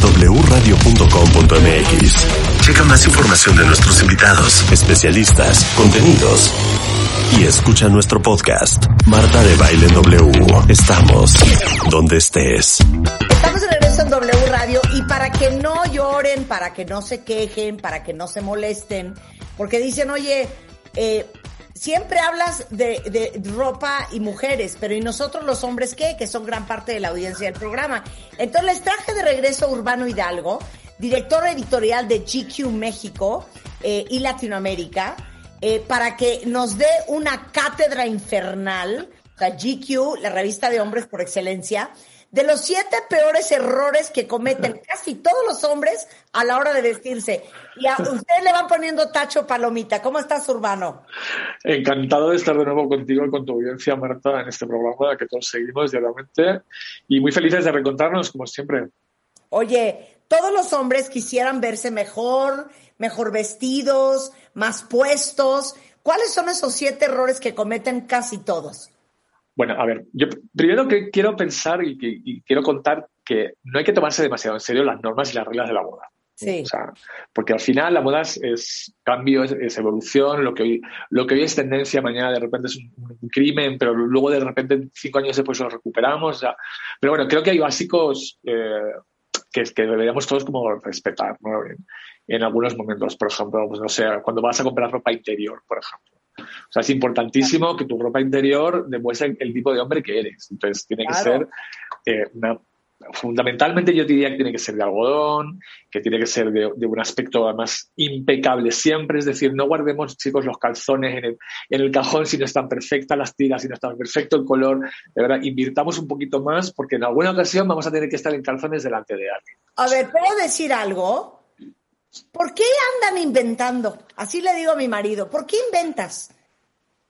wradio.com.mx. Checa más información de nuestros invitados, especialistas, contenidos y escucha nuestro podcast. Marta de Baile W. Estamos donde estés. Estamos de regreso en W Radio y para que no lloren, para que no se quejen, para que no se molesten, porque dicen, oye, eh, siempre hablas de, de, ropa y mujeres, pero ¿y nosotros los hombres qué? Que son gran parte de la audiencia del programa. Entonces les traje de regreso a Urbano Hidalgo, director editorial de GQ México eh, y Latinoamérica, eh, para que nos dé una cátedra infernal, o sea, GQ, la revista de hombres por excelencia, de los siete peores errores que cometen casi todos los hombres a la hora de vestirse. Y a usted le van poniendo tacho palomita. ¿Cómo estás, Urbano? Encantado de estar de nuevo contigo y con tu audiencia, Marta, en este programa que todos seguimos diariamente. Y muy felices de reencontrarnos, como siempre. Oye, todos los hombres quisieran verse mejor, mejor vestidos, más puestos. ¿Cuáles son esos siete errores que cometen casi todos? Bueno, a ver, yo primero que quiero pensar y, quiero contar que no hay que tomarse demasiado en serio las normas y las reglas de la moda. Sí. O sea, porque al final la moda es, cambio, es, evolución, lo que, hoy, lo que hoy es tendencia, mañana de repente es un, crimen, pero luego de repente cinco años después lo recuperamos. O sea, pero bueno, creo que hay básicos eh, que, que, deberíamos todos como respetar ¿no? en, en, algunos momentos. Por ejemplo, pues no sé, cuando vas a comprar ropa interior, por ejemplo. O sea, es importantísimo que tu ropa interior demuestre el tipo de hombre que eres. Entonces, tiene que ser eh, una, fundamentalmente yo diría que tiene que ser de algodón, que tiene que ser de, un aspecto además impecable siempre, es decir, no guardemos chicos los calzones en el, en el cajón si no están perfectas las tiras, si no está perfecto el color, de verdad, invirtamos un poquito más porque en alguna ocasión vamos a tener que estar en calzones delante de alguien. A ver, ¿puedo decir algo? ¿Por qué andan inventando? Así le digo a mi marido, ¿por qué inventas?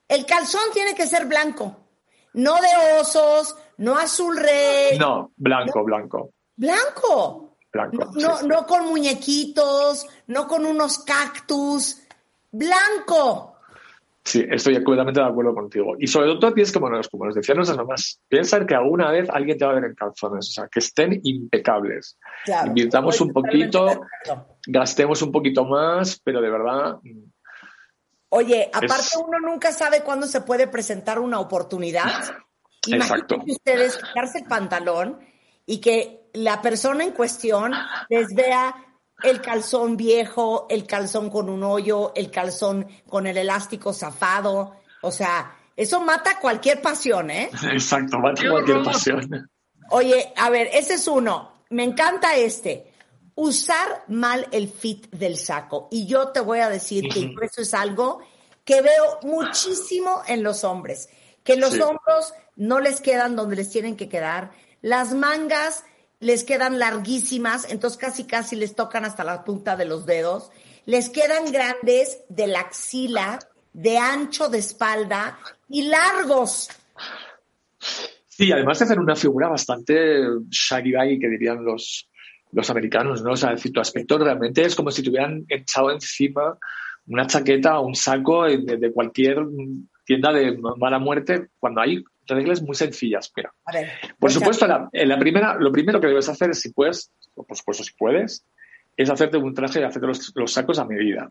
El calzón tiene que ser blanco, no de osos, no azul rey. No, blanco, blanco. Blanco. Blanco. No, no, con muñequitos, no con unos cactus. Blanco. Sí, estoy completamente de acuerdo contigo. Y sobre todo tienes como nos, como nos decían nuestras mamás, piensa que alguna vez alguien te va a ver en calzones, o sea, que estén impecables. Claro, Invirtamos un poquito, gastemos un poquito más, pero de verdad Oye, aparte uno nunca sabe cuándo se puede presentar una oportunidad. Exacto. Imagínense ustedes quitarse el pantalón y que la persona en cuestión les vea el calzón viejo, el calzón con un hoyo, el calzón con el elástico zafado. O sea, eso mata cualquier pasión, ¿eh? Exacto, mata cualquier pasión. Oye, a ver, ese es uno. Me encanta este usar mal el fit del saco. Y yo te voy a decir que eso es algo que veo muchísimo en los hombres, que los hombros no les quedan donde les tienen que quedar, las mangas les quedan larguísimas, entonces casi casi les tocan hasta la punta de los dedos, les quedan grandes de la axila, de ancho de espalda y largos. Sí, además de hacer una figura bastante shaggy que dirían los, los americanos, ¿no? O sea, decir, tu aspecto realmente es como si te hubieran echado encima una chaqueta o un saco de, cualquier tienda de mala muerte cuando hay reglas muy sencillas. Mira, por supuesto, la, la, primera, lo primero que debes hacer es, si puedes, o por supuesto si puedes, es hacerte un traje y hacerte los, los sacos a medida.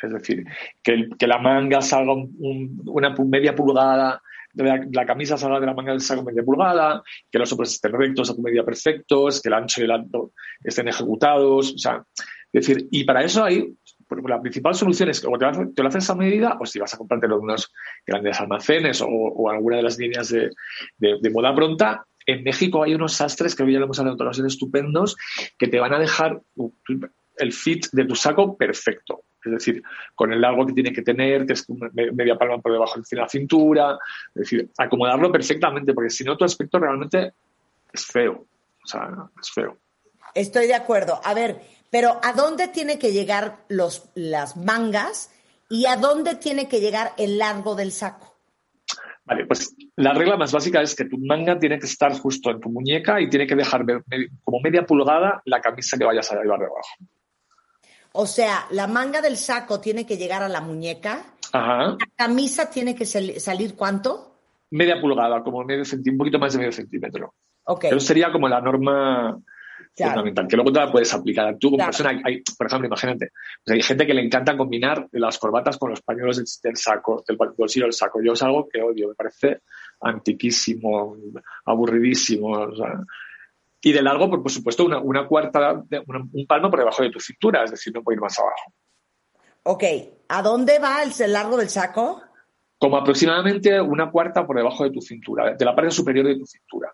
Es decir, que, que la manga salga una media pulgada la, camisa salga de la manga del saco media pulgada, que los hombros estén rectos a tu medida perfectos, que el ancho y el alto estén ejecutados, o sea, decir, y para eso hay, la principal solución es que o te, lo haces a medida o si vas a comprarte unos grandes almacenes o, alguna de las líneas de, de, moda pronta, en México hay unos sastres que hoy ya lo hemos hablado, son estupendos, que te van a dejar el fit de tu saco perfecto. Es decir, con el largo que tiene que tener, que es media palma por debajo de la cintura. Es decir, acomodarlo perfectamente, porque si no, tu aspecto realmente es feo. O sea, es feo. Estoy de acuerdo. A ver, pero ¿a dónde tiene que llegar los, las mangas y a dónde tiene que llegar el largo del saco? Vale, pues la regla más básica es que tu manga tiene que estar justo en tu muñeca y tiene que dejar como media pulgada la camisa que vayas a llevar debajo. O sea, la manga del saco tiene que llegar a la muñeca. Ajá. La camisa tiene que salir cuánto? Media pulgada, como medio centímetro, un poquito más de medio centímetro. Ok. Pero sería como la norma fundamental, que luego te la puedes aplicar. Tú como persona, hay, por ejemplo, imagínate, pues hay gente que le encanta combinar las corbatas con los pañuelos del saco, del bolsillo del saco. Yo es algo que odio, me parece antiquísimo, aburridísimo. Y de largo, pues, por, supuesto, una, una cuarta, un palmo por debajo de tu cintura, es decir, no puede ir más abajo. Ok, ¿a dónde va el largo del saco? Como aproximadamente una cuarta por debajo de tu cintura, de la parte superior de tu cintura.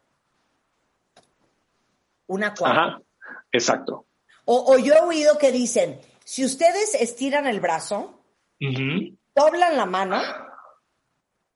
Una cuarta. Ajá, exacto. O, yo he oído que dicen, si ustedes estiran el brazo, doblan la mano,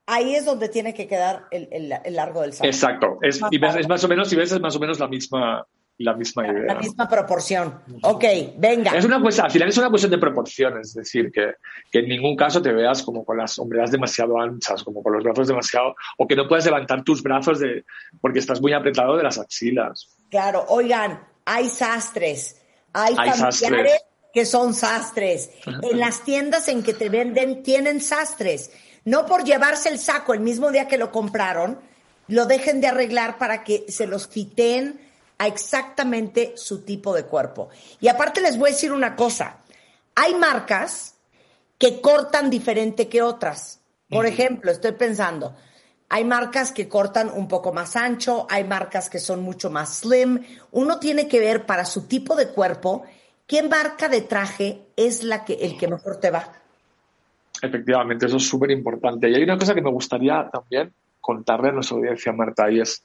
ahí es donde tiene que quedar el, largo del saco. Exacto. Es, y es más o menos, si ves, es más o menos la misma, la misma idea. La misma proporción. Ok, venga. Es una cuestión, al final es una cuestión de proporciones, es decir, que, que, en ningún caso te veas como con las hombreras demasiado anchas, como con los brazos demasiado, o que no puedas levantar tus brazos de, porque estás muy apretado de las axilas. Claro, oigan, hay sastres, hay, familiares que son sastres. En las tiendas en que te venden tienen sastres. No por llevarse el saco el mismo día que lo compraron, lo dejen de arreglar para que se los quiten a exactamente su tipo de cuerpo. Y aparte les voy a decir una cosa, hay marcas que cortan diferente que otras. Por ejemplo, estoy pensando, hay marcas que cortan un poco más ancho, hay marcas que son mucho más slim. Uno tiene que ver para su tipo de cuerpo qué marca de traje es la que el que mejor te va. Efectivamente, eso es súper importante. Y hay una cosa que me gustaría también contarle a nuestra audiencia, Marta, y es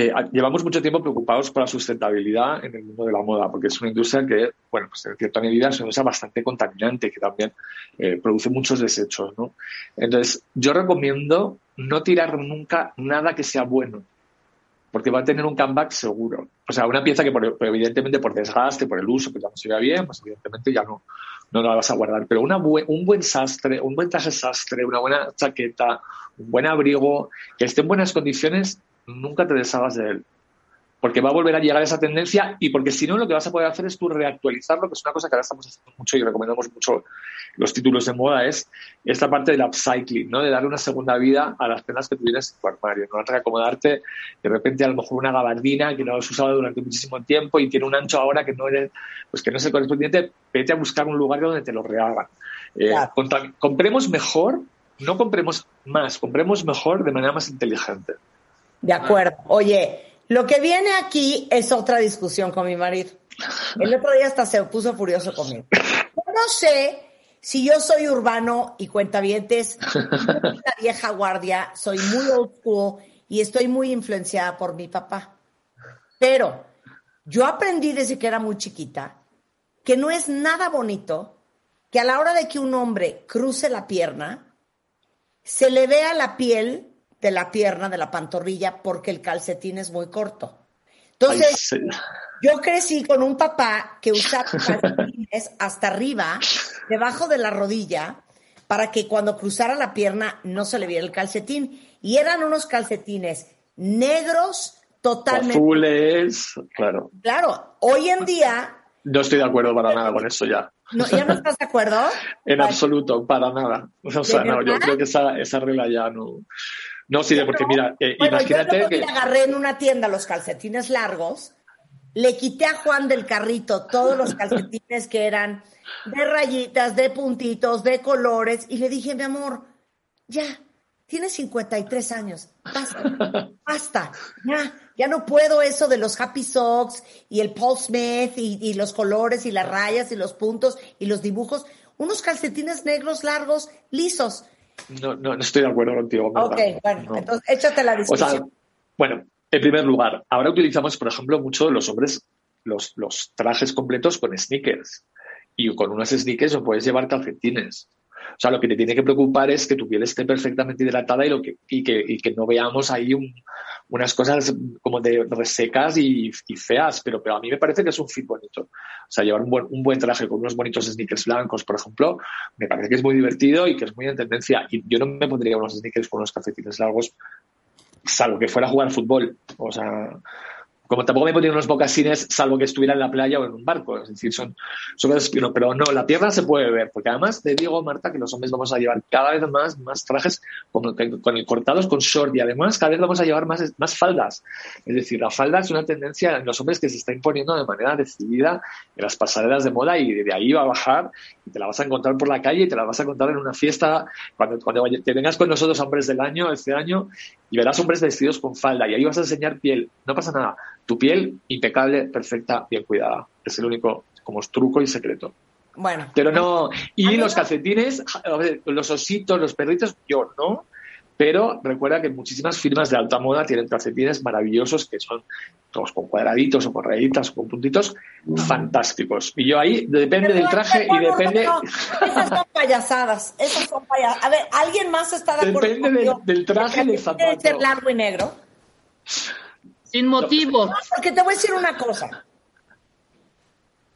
eh, llevamos mucho tiempo preocupados por la sustentabilidad en el mundo de la moda, porque es una industria que, bueno, pues en cierta medida es una industria bastante contaminante, que también eh, produce muchos desechos, ¿no? Entonces, yo recomiendo no tirar nunca nada que sea bueno, porque va a tener un comeback seguro. O sea, una pieza que evidentemente por desgaste, por el uso, que ya no se vea bien, pues evidentemente ya no, no la vas a guardar. Pero una un buen sastre, un buen traje sastre, una buena chaqueta, un buen abrigo, que esté en buenas condiciones, nunca te deshagas de él. Porque va a volver a llegar esa tendencia y porque si no lo que vas a poder hacer es tú reactualizarlo, que es una cosa que ahora estamos haciendo mucho y recomendamos mucho los títulos de moda, es esta parte del upcycling, ¿no? De darle una segunda vida a las prendas que tuvieras en tu armario, no reacomodarte de repente a lo mejor una gabardina que no has usado durante muchísimo tiempo y tiene un ancho ahora que no eres, pues que no es el correspondiente, vete a buscar un lugar donde te lo rehagan. Eh, compremos mejor, no compremos más, compremos mejor de manera más inteligente. De acuerdo. Oye, lo que viene aquí es otra discusión con mi marido. El otro día hasta se puso furioso conmigo. Yo no sé si yo soy urbano y cuentavientes, la vieja guardia, soy muy old school y estoy muy influenciada por mi papá. Pero yo aprendí desde que era muy chiquita que no es nada bonito que a la hora de que un hombre cruce la pierna, se le vea la piel de la pierna, de la pantorrilla, porque el calcetín es muy corto. Entonces, yo crecí con un papá que usaba calcetines hasta arriba, debajo de la rodilla, para que cuando cruzara la pierna no se le viera el calcetín. Y eran unos calcetines negros, totalmente. Azules, claro. Claro, hoy en día. No estoy de acuerdo para nada con eso ya. No, ¿Ya no estás de acuerdo? en absoluto, para nada. O sea, no, yo creo que esa, esa regla ya no. No, sí, porque mira, eh, imagínate yo que... agarré en una tienda los calcetines largos, le quité a Juan del carrito todos los calcetines que eran de rayitas, de puntitos, de colores, y le dije, mi amor, ya, tienes 53 años, basta, basta, ya, ya no puedo eso de los Happy Socks y el Paul Smith y, y los colores y las rayas y los puntos y los dibujos, unos calcetines negros largos, lisos. No, no, estoy de acuerdo contigo. Ok, bueno, entonces échate la discusión. bueno, en primer lugar, ahora utilizamos, por ejemplo, mucho los hombres los, los trajes completos con sneakers. Y con unos sneakers no puedes llevar calcetines. O sea, lo que te tiene que preocupar es que tu piel esté perfectamente hidratada y, lo que, y, que, y que no veamos ahí unas cosas como de resecas y, feas, pero, pero a mí me parece que es un fit bonito. O sea, llevar un buen, un buen traje con unos bonitos sneakers blancos, por ejemplo, me parece que es muy divertido y que es muy en tendencia. Y yo no me pondría unos sneakers con unos calcetines largos, salvo que fuera a jugar fútbol. O sea, como tampoco me ponía unos mocasines salvo que estuviera en la playa o en un barco. Es decir, son, son cosas que no, pero no, la tierra se puede ver, porque además te digo, Marta, que los hombres vamos a llevar cada vez más, más trajes con, con, cortados con short y además cada vez vamos a llevar más, más faldas. Es decir, la falda es una tendencia en los hombres que se está imponiendo de manera decidida en las pasarelas de moda y de ahí va a bajar y te la vas a encontrar por la calle y te la vas a encontrar en una fiesta cuando, cuando te vengas con nosotros hombres del año, este año, y verás hombres vestidos con falda y ahí vas a enseñar piel. No pasa nada. Tu piel impecable, perfecta, bien cuidada. Es el único como truco y secreto. Bueno. Pero no. Y los calcetines, los ositos, los perritos, yo no. Pero recuerda que muchísimas firmas de alta moda tienen calcetines maravillosos que son todos con cuadraditos o con rayitas o con puntitos fantásticos. Y yo ahí depende del traje y depende. Esas son payasadas. Esas son payasadas. A ver, ¿alguien más está de acuerdo? Depende del, traje y del zapato. Debe ser largo y negro. Sin motivos. porque te voy a decir una cosa.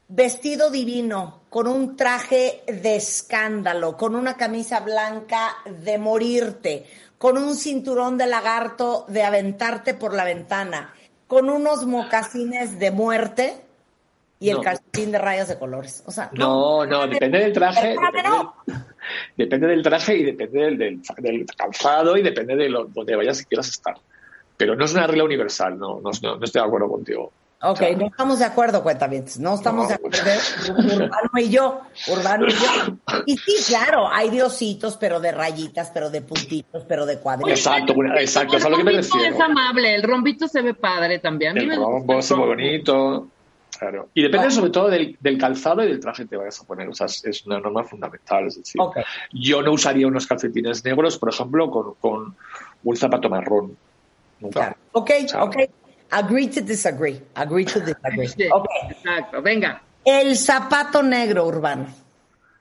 Vestido divino, con un traje de escándalo, con una camisa blanca de morirte, con un cinturón de lagarto de aventarte por la ventana, con unos mocasines de muerte y el calcetín de rayas de colores. O sea, no, no, depende del traje. Depende, del traje y depende del, calzado y depende de lo, donde vayas y quieras estar. Pero no es una regla universal, no, no, no estoy de acuerdo contigo. Ok, no estamos de acuerdo, bien, No estamos de acuerdo. Urbano y yo. Urbano y yo. Y sí, claro, hay diositos, pero de rayitas, pero de puntitos, pero de cuadritos. Exacto, exacto. Eso es lo que me refiero. es amable. El rombito se ve padre también. el rombo es muy bonito. Claro. Y depende sobre todo del, calzado y del traje que te vayas a poner. O sea, es una norma fundamental. Es decir, yo no usaría unos calcetines negros, por ejemplo, con, con un zapato marrón. Nunca. Claro. Ok, ok. Agree to disagree. Agree to disagree. Okay. Exacto, venga. El zapato negro urbano.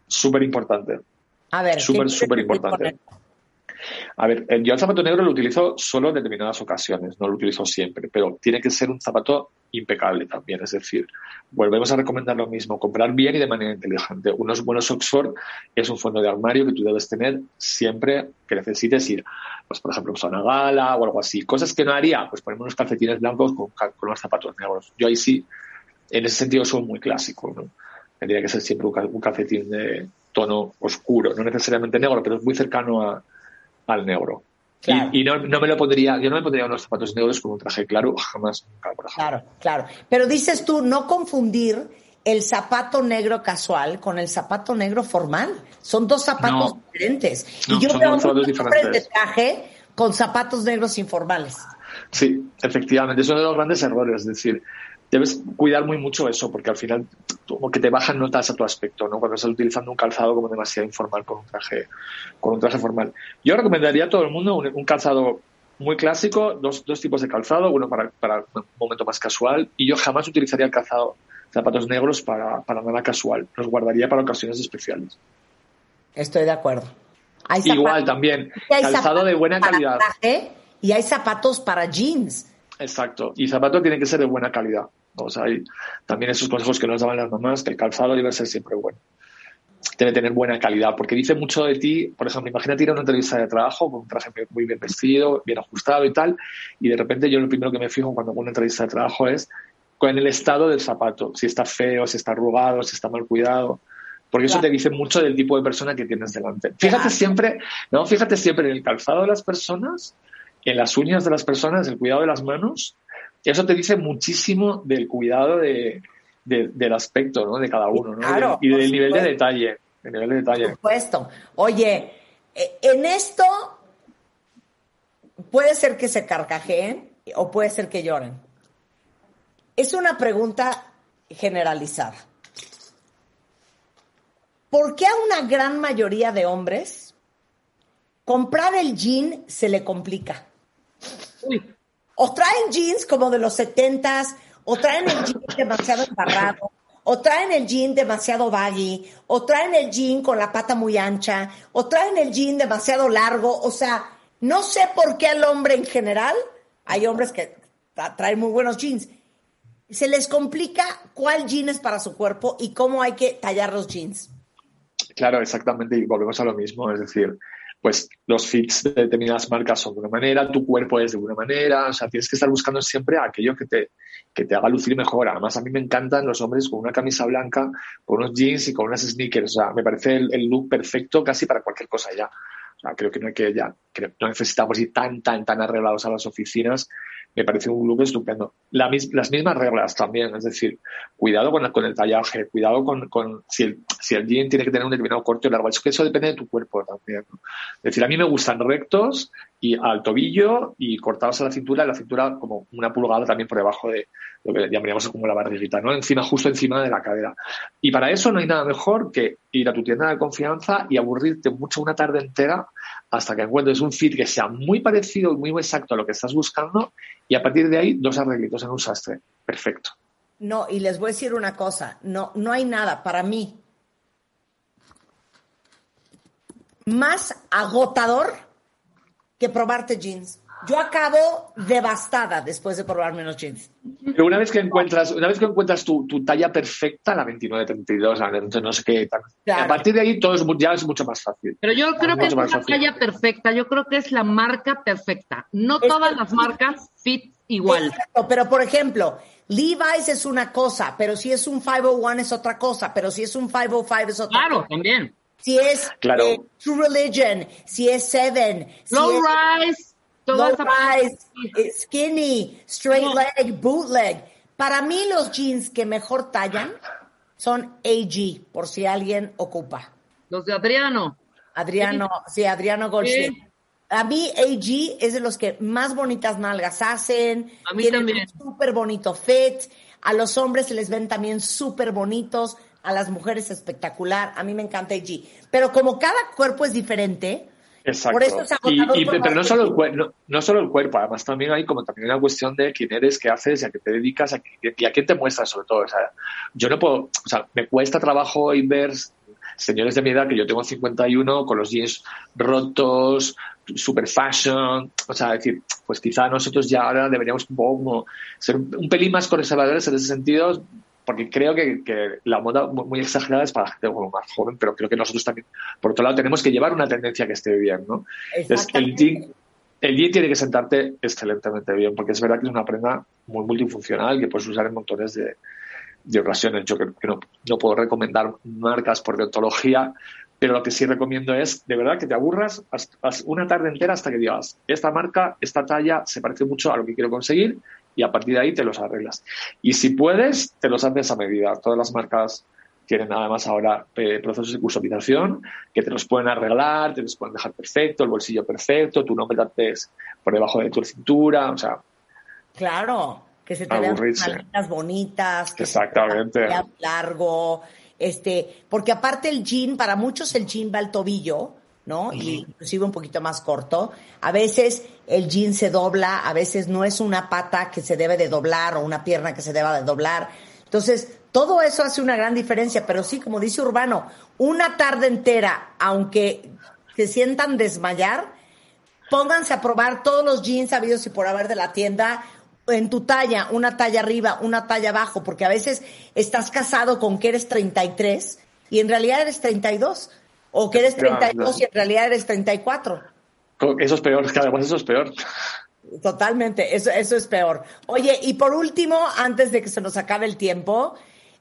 Súper importante. A ver. Súper, súper importante. A ver, yo el zapato negro lo utilizo solo en determinadas ocasiones, no lo utilizo siempre, pero tiene que ser un zapato impecable también. Es decir, volvemos a recomendar lo mismo, comprar bien y de manera inteligente. Unos buenos Oxford es un fondo de armario que tú debes tener siempre que necesites ir, pues por ejemplo, a una gala o algo así. Cosas que no haría, pues ponemos unos calcetines blancos con, con los zapatos negros. Yo ahí sí, en ese sentido soy muy clásico, ¿no? Tendría que ser siempre un calcetín de tono oscuro, no necesariamente negro, pero es muy cercano a, al negro. Y, no, me lo pondría, yo no me pondría unos zapatos negros con un traje claro, jamás, Claro, claro. Pero dices tú, no confundir el zapato negro casual con el zapato negro formal. Son dos zapatos diferentes. y yo veo muchos de traje con zapatos negros informales. Sí, efectivamente, es uno de los grandes errores. Es decir, debes cuidar muy mucho eso, porque al final como que te bajan notas a tu aspecto, ¿no? Cuando estás utilizando un calzado como demasiado informal con un traje, con un traje formal. Yo recomendaría a todo el mundo un, calzado muy clásico, dos, dos, tipos de calzado, uno para, para, un momento más casual, y yo jamás utilizaría el calzado zapatos negros para, para nada casual, los guardaría para ocasiones especiales. Estoy de acuerdo. Igual también, calzado de buena calidad. y hay zapatos para jeans. Exacto, y zapato tiene que ser de buena calidad. O sea, hay también esos consejos que nos daban las mamás, que el calzado debe ser siempre bueno. Debe tener buena calidad, porque dice mucho de ti. Por ejemplo, imagínate ir a una entrevista de trabajo con un traje muy bien vestido, bien ajustado y tal, y de repente yo lo primero que me fijo cuando hago una entrevista de trabajo es con el estado del zapato, si está feo, si está arrugado, si está mal cuidado porque eso te dice mucho del tipo de persona que tienes delante. Fíjate siempre, no, fíjate siempre en el calzado de las personas, en las uñas de las personas, el cuidado de las manos eso te dice muchísimo del cuidado de, del aspecto ¿no? de cada uno ¿no? y del nivel de detalle. nivel de detalle. Por supuesto. Oye, eh, en esto puede ser que se carcajeen o puede ser que lloren. Es una pregunta generalizada. ¿Por qué a una gran mayoría de hombres comprar el jean se le complica? Uy o traen jeans como de los setentas, o traen el jean demasiado embarrado, o traen el jean demasiado baggy, o traen el jean con la pata muy ancha, o traen el jean demasiado largo, o sea, no sé por qué al hombre en general, hay hombres que traen muy buenos jeans, se les complica cuál jean es para su cuerpo y cómo hay que tallar los jeans. Claro, exactamente, y volvemos a lo mismo, es decir, pues los fits de determinadas marcas son de una manera, tu cuerpo es de una manera, o sea, tienes que estar buscando siempre aquello que te, que te haga lucir mejor. Además, a mí me encantan los hombres con una camisa blanca, con unos jeans y con unas sneakers. O sea, me parece el, look perfecto casi para cualquier cosa ya. O sea, creo que no hay que ya, creo, no necesitamos ir tan, tan, tan arreglados a las oficinas me parece un look estupendo. La, las mismas reglas también, es decir, cuidado con el, con tallaje, cuidado con, si, el, si, jean tiene que tener un determinado corte o largo. Es que eso depende de tu cuerpo también. ¿no? Es decir, a mí me gustan rectos y al tobillo y cortados a la cintura, la cintura como una pulgada también por debajo de lo que llamaríamos como la barriguita, ¿no? Encima, justo encima de la cadera. Y para eso no hay nada mejor que ir a tu tienda de confianza y aburrirte mucho una tarde entera hasta que encuentres un fit que sea muy parecido y muy exacto a lo que estás buscando y a partir de ahí dos arreglitos en un sastre. Perfecto. No, y les voy a decir una cosa, no, no hay nada para mí más agotador que probarte jeans. Yo acabo devastada después de probarme los jeans. Pero una vez que encuentras, una vez que encuentras tu, tu talla perfecta, la 29-32, no sé qué, claro. a partir de ahí todo es, ya es mucho más fácil. Pero yo creo que es una fácil. talla perfecta, yo creo que es la marca perfecta. No es todas las marcas fit igual. Exacto, pero por ejemplo, Levi's es una cosa, pero si es un 501 es otra cosa, pero si es un 505 es otra claro, cosa. Claro, también. Si es claro. eh, True Religion, si es Seven, si Low es, rise. Low rise, eh, skinny, straight no. leg, bootleg. Para mí los jeans que mejor tallan son AG, por si alguien ocupa. Los de Adriano. Adriano, sí, Adriano Goldstein. Sí. A mí AG es de los que más bonitas nalgas hacen. A mí también. Súper bonito fit. A los hombres se les ven también súper bonitos. A las mujeres espectacular. A mí me encanta AG. Pero como cada cuerpo es diferente, Exacto. Por eso es y, y, pero no solo, el, no, no, solo el cuerpo, además también hay como también una cuestión de quién eres, qué haces y a qué te dedicas a, y a quién te muestras sobre todo. O sea, yo no puedo, o sea, me cuesta trabajo y ver señores de mi edad, que yo tengo 51, con los jeans rotos, super fashion, o sea, decir, pues quizá nosotros ya ahora deberíamos un poco como ser un pelín más conservadores en ese sentido, porque creo que, que, la moda muy exagerada es para la gente más joven, pero creo que nosotros también, por otro lado, tenemos que llevar una tendencia que esté bien, ¿no? Entonces, el jean, el jean tiene que sentarte excelentemente bien, porque es verdad que es una prenda muy multifuncional que puedes usar en montones de, de ocasiones. Yo creo que no, no puedo recomendar marcas por deontología, pero lo que sí recomiendo es, de verdad, que te aburras una tarde entera hasta que digas, esta marca, esta talla, se parece mucho a lo que quiero conseguir y a partir de ahí te los arreglas. Y si puedes, te los haces a medida. Todas las marcas tienen además ahora eh, procesos de customización que te los pueden arreglar, te los pueden dejar perfecto, el bolsillo perfecto, tu nombre antes por debajo de tu cintura, o sea. Claro, que se te vean bonitas, que Exactamente. Se te largo, este, porque aparte el jean, para muchos el jean va al tobillo, ¿no? Uh -huh. Y inclusive un poquito más corto. A veces el jean se dobla, a veces no es una pata que se debe de doblar o una pierna que se deba de doblar. Entonces, todo eso hace una gran diferencia, pero sí, como dice Urbano, una tarde entera, aunque se sientan desmayar, pónganse a probar todos los jeans habidos y por haber de la tienda en tu talla, una talla arriba, una talla abajo, porque a veces estás casado con que eres 33 y en realidad eres 32. O que eres 32 y en realidad eres 34. Eso es peor, cada vez eso es peor. Totalmente, eso, eso es peor. Oye, y por último, antes de que se nos acabe el tiempo,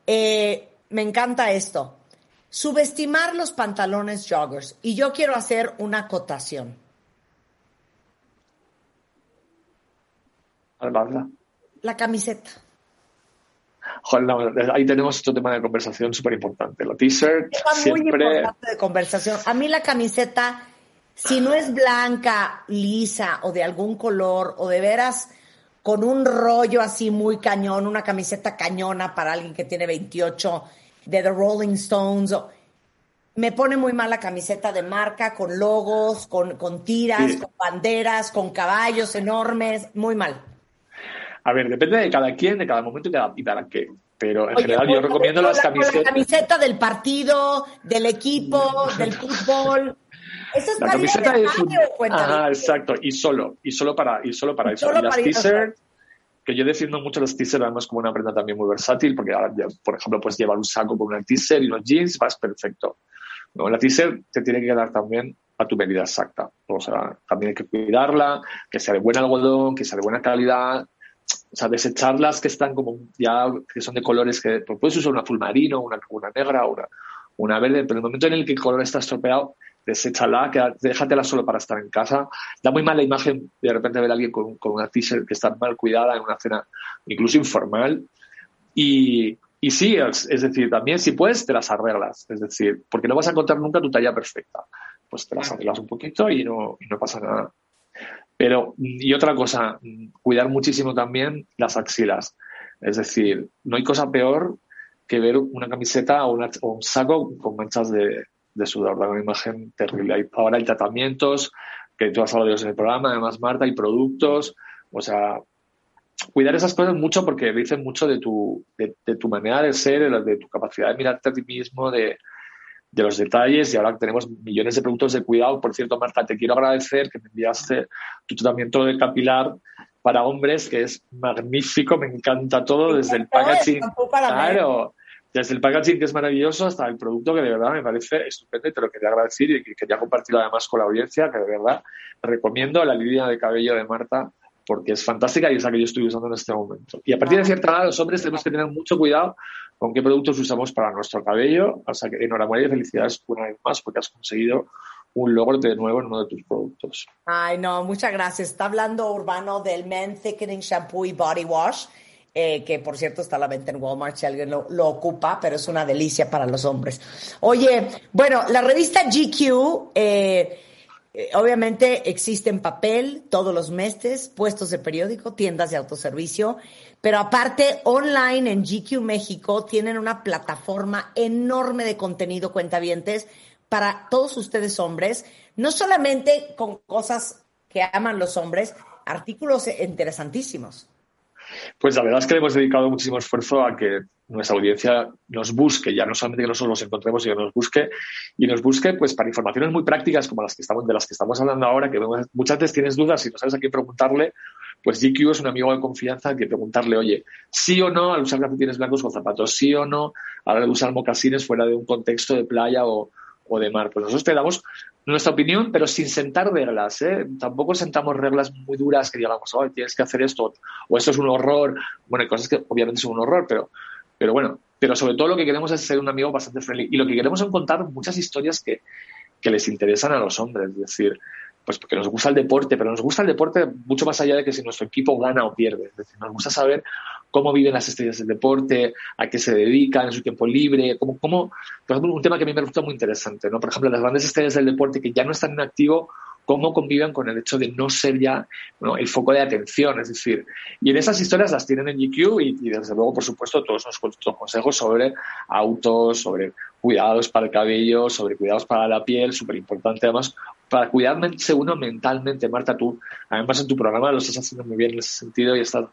eh, me encanta esto. Subestimar los pantalones joggers. Y yo quiero hacer una acotación. La camiseta. No, ahí tenemos otro tema de conversación súper importante. La t-shirt siempre... muy importante de conversación. A mí la camiseta, si no es blanca, lisa o de algún color o de veras con un rollo así muy cañón, una camiseta cañona para alguien que tiene 28 de The Rolling Stones, me pone muy mal la camiseta de marca con logos, con, con tiras, sí. con banderas, con caballos enormes, muy mal. A ver, depende de cada quien, de cada momento y, cada, y para qué. Pero en Oye, general yo recomiendo las camisetas. La camiseta del partido, del equipo, del fútbol. Eso es la camiseta de fútbol. Ajá, exacto. Y solo, y solo para, y solo para y eso. Solo y las t-shirts, que yo defiendo mucho los t-shirts además como una prenda también muy versátil, porque ahora, por ejemplo, puedes llevar un saco con una t-shirt y unos jeans, vas perfecto. ¿no? La t-shirt te tiene que quedar también a tu medida exacta. O sea, también hay que cuidarla, que sea de buen algodón, que sea de buena calidad. O sea, desechar las que están como ya, que son de colores que pues puedes usar una azul marino, una, una negra, una, una verde, pero en el momento en el que el color está estropeado, deséchala, que, déjatela solo para estar en casa. Da muy mala imagen de repente ver a alguien con, con una t-shirt que está mal cuidada en una cena, incluso informal. Y, y sí, es, decir, también si puedes, te las arreglas. Es decir, porque no vas a encontrar nunca tu talla perfecta. Pues te las arreglas un poquito y no, y no pasa nada. Pero, y otra cosa, cuidar muchísimo también las axilas. Es decir, no hay cosa peor que ver una camiseta o, un saco con manchas de, de sudor. Da una imagen terrible. ahora hay tratamientos, que tú has hablado de ellos en el programa, además, Marta, hay productos. O sea, cuidar esas cosas mucho porque dicen mucho de tu, de, tu manera de ser, de, tu capacidad de mirarte a ti mismo, de, los detalles. Y ahora tenemos millones de productos de cuidado. Por cierto, Marta, te quiero agradecer que me enviaste tu tratamiento de capilar para hombres, que es magnífico, me encanta todo, desde el packaging. Claro, desde el packaging que es maravilloso hasta el producto que de verdad me parece estupendo y te lo quería agradecer y que quería compartirlo además con la audiencia, que de verdad recomiendo la línea de cabello de Marta porque es fantástica y es la que yo estoy usando en este momento. Y a partir de cierta edad, los hombres tenemos que tener mucho cuidado con qué productos usamos para nuestro cabello. Sea que enhorabuena y felicidades una vez más porque has conseguido un logro de nuevo en uno de tus productos. Ay, no, muchas gracias. Está hablando Urbano del Men Thickening Shampoo y Body Wash. Eh, que por cierto está a la venta en Walmart si alguien lo, lo, ocupa, pero es una delicia para los hombres. Oye, bueno, la revista GQ eh, eh, obviamente existe en papel todos los meses, puestos de periódico, tiendas de autoservicio, pero aparte online en GQ México tienen una plataforma enorme de contenido cuentavientes para todos ustedes hombres, no solamente con cosas que aman los hombres, artículos interesantísimos. Pues la verdad es que le hemos dedicado muchísimo esfuerzo a que nuestra audiencia nos busque, ya no solamente que nosotros los encontremos, sino que nos busque y nos busque pues para informaciones muy prácticas como las que estamos, de las que estamos hablando ahora, que muchas veces tienes dudas y no sabes a quién preguntarle, pues GQ es un amigo de confianza que preguntarle, oye, sí o no al usar calcetines blancos con zapatos, sí o no a la de usar mocasines fuera de un contexto de playa o, o de mar. Pues nosotros te damos nuestra opinión, pero sin sentar reglas. ¿eh? Tampoco sentamos reglas muy duras que digamos, oh, tienes que hacer esto, o esto es un horror. Bueno, hay cosas que obviamente son un horror, pero, pero bueno, pero sobre todo lo que queremos es ser un amigo bastante friendly. Y lo que queremos es contar muchas historias que, que les interesan a los hombres. Es decir, pues porque nos gusta el deporte, pero nos gusta el deporte mucho más allá de que si nuestro equipo gana o pierde. Es decir, nos gusta saber cómo viven las estrellas del deporte, a qué se dedican en su tiempo libre, cómo, cómo, por ejemplo, un tema que a mí me resulta muy interesante, ¿no? Por ejemplo, las grandes estrellas del deporte que ya no están en activo, cómo conviven con el hecho de no ser ya el foco de atención, es decir, y en esas historias las tienen en GQ y, y desde luego, por supuesto, todos nuestros consejos sobre autos, sobre cuidados para el cabello, sobre cuidados para la piel, súper importante además, para cuidarse uno mentalmente. Marta, tú, además en tu programa lo estás haciendo muy bien en ese sentido y estás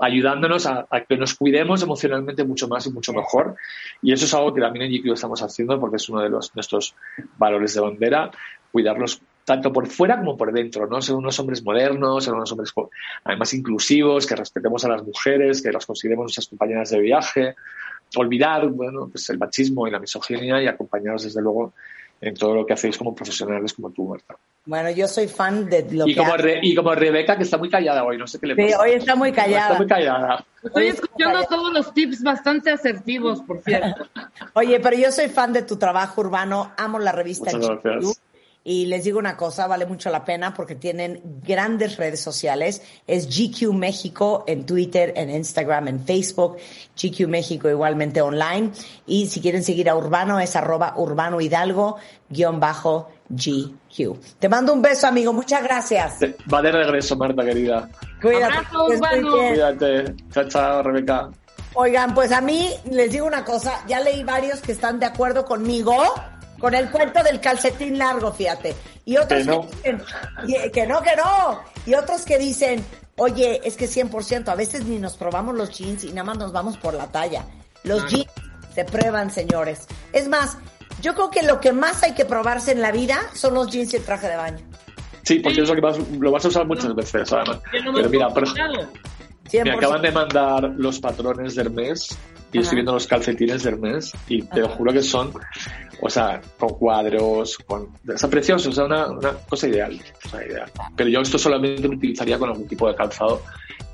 ayudándonos a, que nos cuidemos emocionalmente mucho más y mucho mejor. Y eso es algo que también en GQ estamos haciendo porque es uno de los, nuestros valores de bandera, cuidarnos tanto por fuera como por dentro, ¿no? Ser unos hombres modernos, ser unos hombres además inclusivos, que respetemos a las mujeres, que las consideremos nuestras compañeras de viaje, olvidar, bueno, pues el machismo y la misoginia y acompañaros desde luego en todo lo que hacéis como profesionales como tú, Marta. Bueno, yo soy fan de lo y que como Y como Rebeca, que está muy callada hoy, no sé qué le pasa. Sí, hoy está muy callada. Está muy callada. Estoy escuchando todos los tips bastante asertivos, por cierto. Oye, pero yo soy fan de tu trabajo urbano, amo la revista Muchas gracias. Y les digo una cosa, vale mucho la pena porque tienen grandes redes sociales. Es GQ México en Twitter, en Instagram, en Facebook. GQ México igualmente online. Y si quieren seguir a Urbano es arroba Urbano Hidalgo guion bajo GQ. Te mando un beso, amigo. Muchas gracias. Va de regreso, Marta, querida. Cuídate. Urbano. Cuídate. Chao, chao, Rebeca. Oigan, pues a mí les digo una cosa. Ya leí varios que están de acuerdo conmigo con el cuento del calcetín largo, fíjate. Y otros que, no. dicen, que no, que no. Y otros que dicen, oye, es que 100%, a veces ni nos probamos los jeans y nada más nos vamos por la talla. Los jeans se prueban, señores. Es más, yo creo que lo que más hay que probarse en la vida son los jeans y el traje de baño. Sí, porque es lo que lo vas a usar muchas veces, además. Pero mira, me acaban de mandar los patrones del mes y estoy viendo los calcetines del mes y te lo juro que son o sea, con cuadros, con... Está precioso, o sea, una, una cosa ideal, ideal. Pero yo esto solamente lo utilizaría con algún tipo de calzado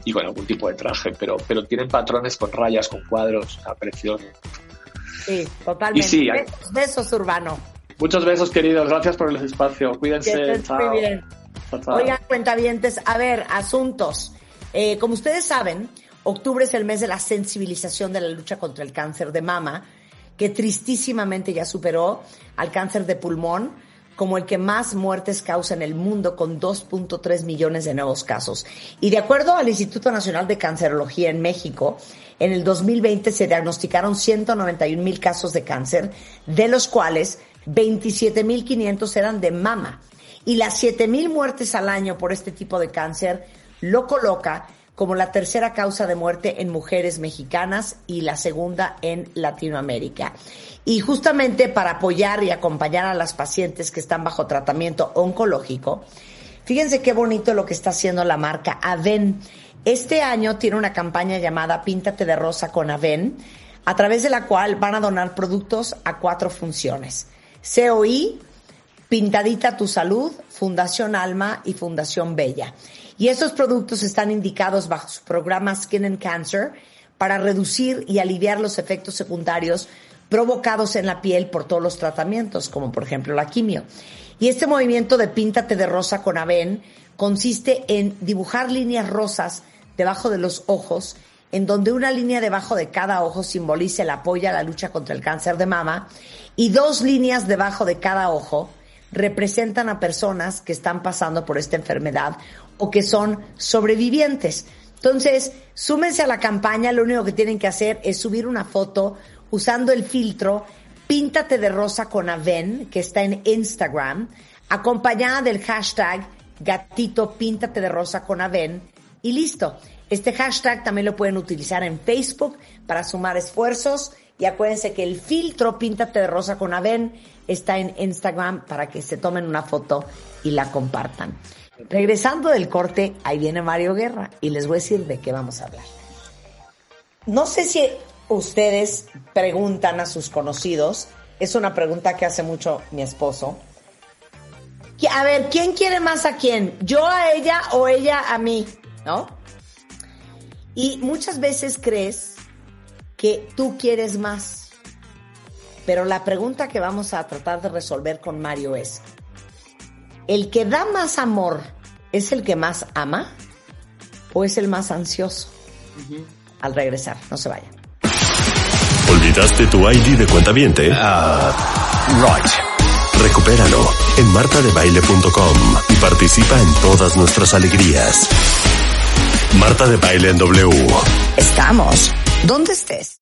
y con algún tipo de traje, pero, pero tienen patrones con rayas, con cuadros, o sea, precioso. Sí, totalmente. sí, besos, Urbano. Muchos besos, queridos. Gracias por el espacio. Cuídense. Chao. Muy bien. Oigan, cuentavientes, a ver, asuntos. Eh, como ustedes saben, octubre es el mes de la sensibilización de la lucha contra el cáncer de mama, que tristísimamente ya superó al cáncer de pulmón como el que más muertes causa en el mundo con 2.3 millones de nuevos casos. Y de acuerdo al Instituto Nacional de Cancerología en México, en el 2020 se diagnosticaron 191 mil casos de cáncer, de los cuales 27.500 eran de mama. Y las 7.000 muertes al año por este tipo de cáncer lo coloca como la tercera causa de muerte en mujeres mexicanas y la segunda en Latinoamérica. Y justamente para apoyar y acompañar a las pacientes que están bajo tratamiento oncológico, fíjense qué bonito lo que está haciendo la marca Aven. Este año tiene una campaña llamada Píntate de Rosa con Aven, a través de la cual van a donar productos a cuatro funciones. COI, Pintadita Tu Salud, Fundación Alma y Fundación Bella. Y estos productos están indicados bajo su programa Skin and Cancer para reducir y aliviar los efectos secundarios provocados en la piel por todos los tratamientos, como por ejemplo la quimio. Y este movimiento de píntate de rosa con Aven consiste en dibujar líneas rosas debajo de los ojos, en donde una línea debajo de cada ojo simboliza el apoyo a la lucha contra el cáncer de mama y dos líneas debajo de cada ojo representan a personas que están pasando por esta enfermedad o que son sobrevivientes. Entonces, súmense a la campaña, lo único que tienen que hacer es subir una foto usando el filtro Píntate de rosa con Aven, que está en Instagram, acompañada del hashtag gatito píntate de rosa con Aven y listo. Este hashtag también lo pueden utilizar en Facebook para sumar esfuerzos y acuérdense que el filtro Píntate de rosa con Aven está en Instagram para que se tomen una foto y la compartan. Regresando del corte, ahí viene Mario Guerra y les voy a decir de qué vamos a hablar. No sé si ustedes preguntan a sus conocidos, es una pregunta que hace mucho mi esposo. A ver, ¿quién quiere más a quién? ¿Yo a ella o ella a mí? ¿No? Y muchas veces crees que tú quieres más. Pero la pregunta que vamos a tratar de resolver con Mario es, ¿El que da más amor es el que más ama o es el más ansioso? Al regresar, no se vayan. ¿Olvidaste tu ID de cuenta viente? Ah, right. Recupéralo en martadebaile.com y participa en todas nuestras alegrías. Marta de Baile en W. Estamos. ¿Dónde estés?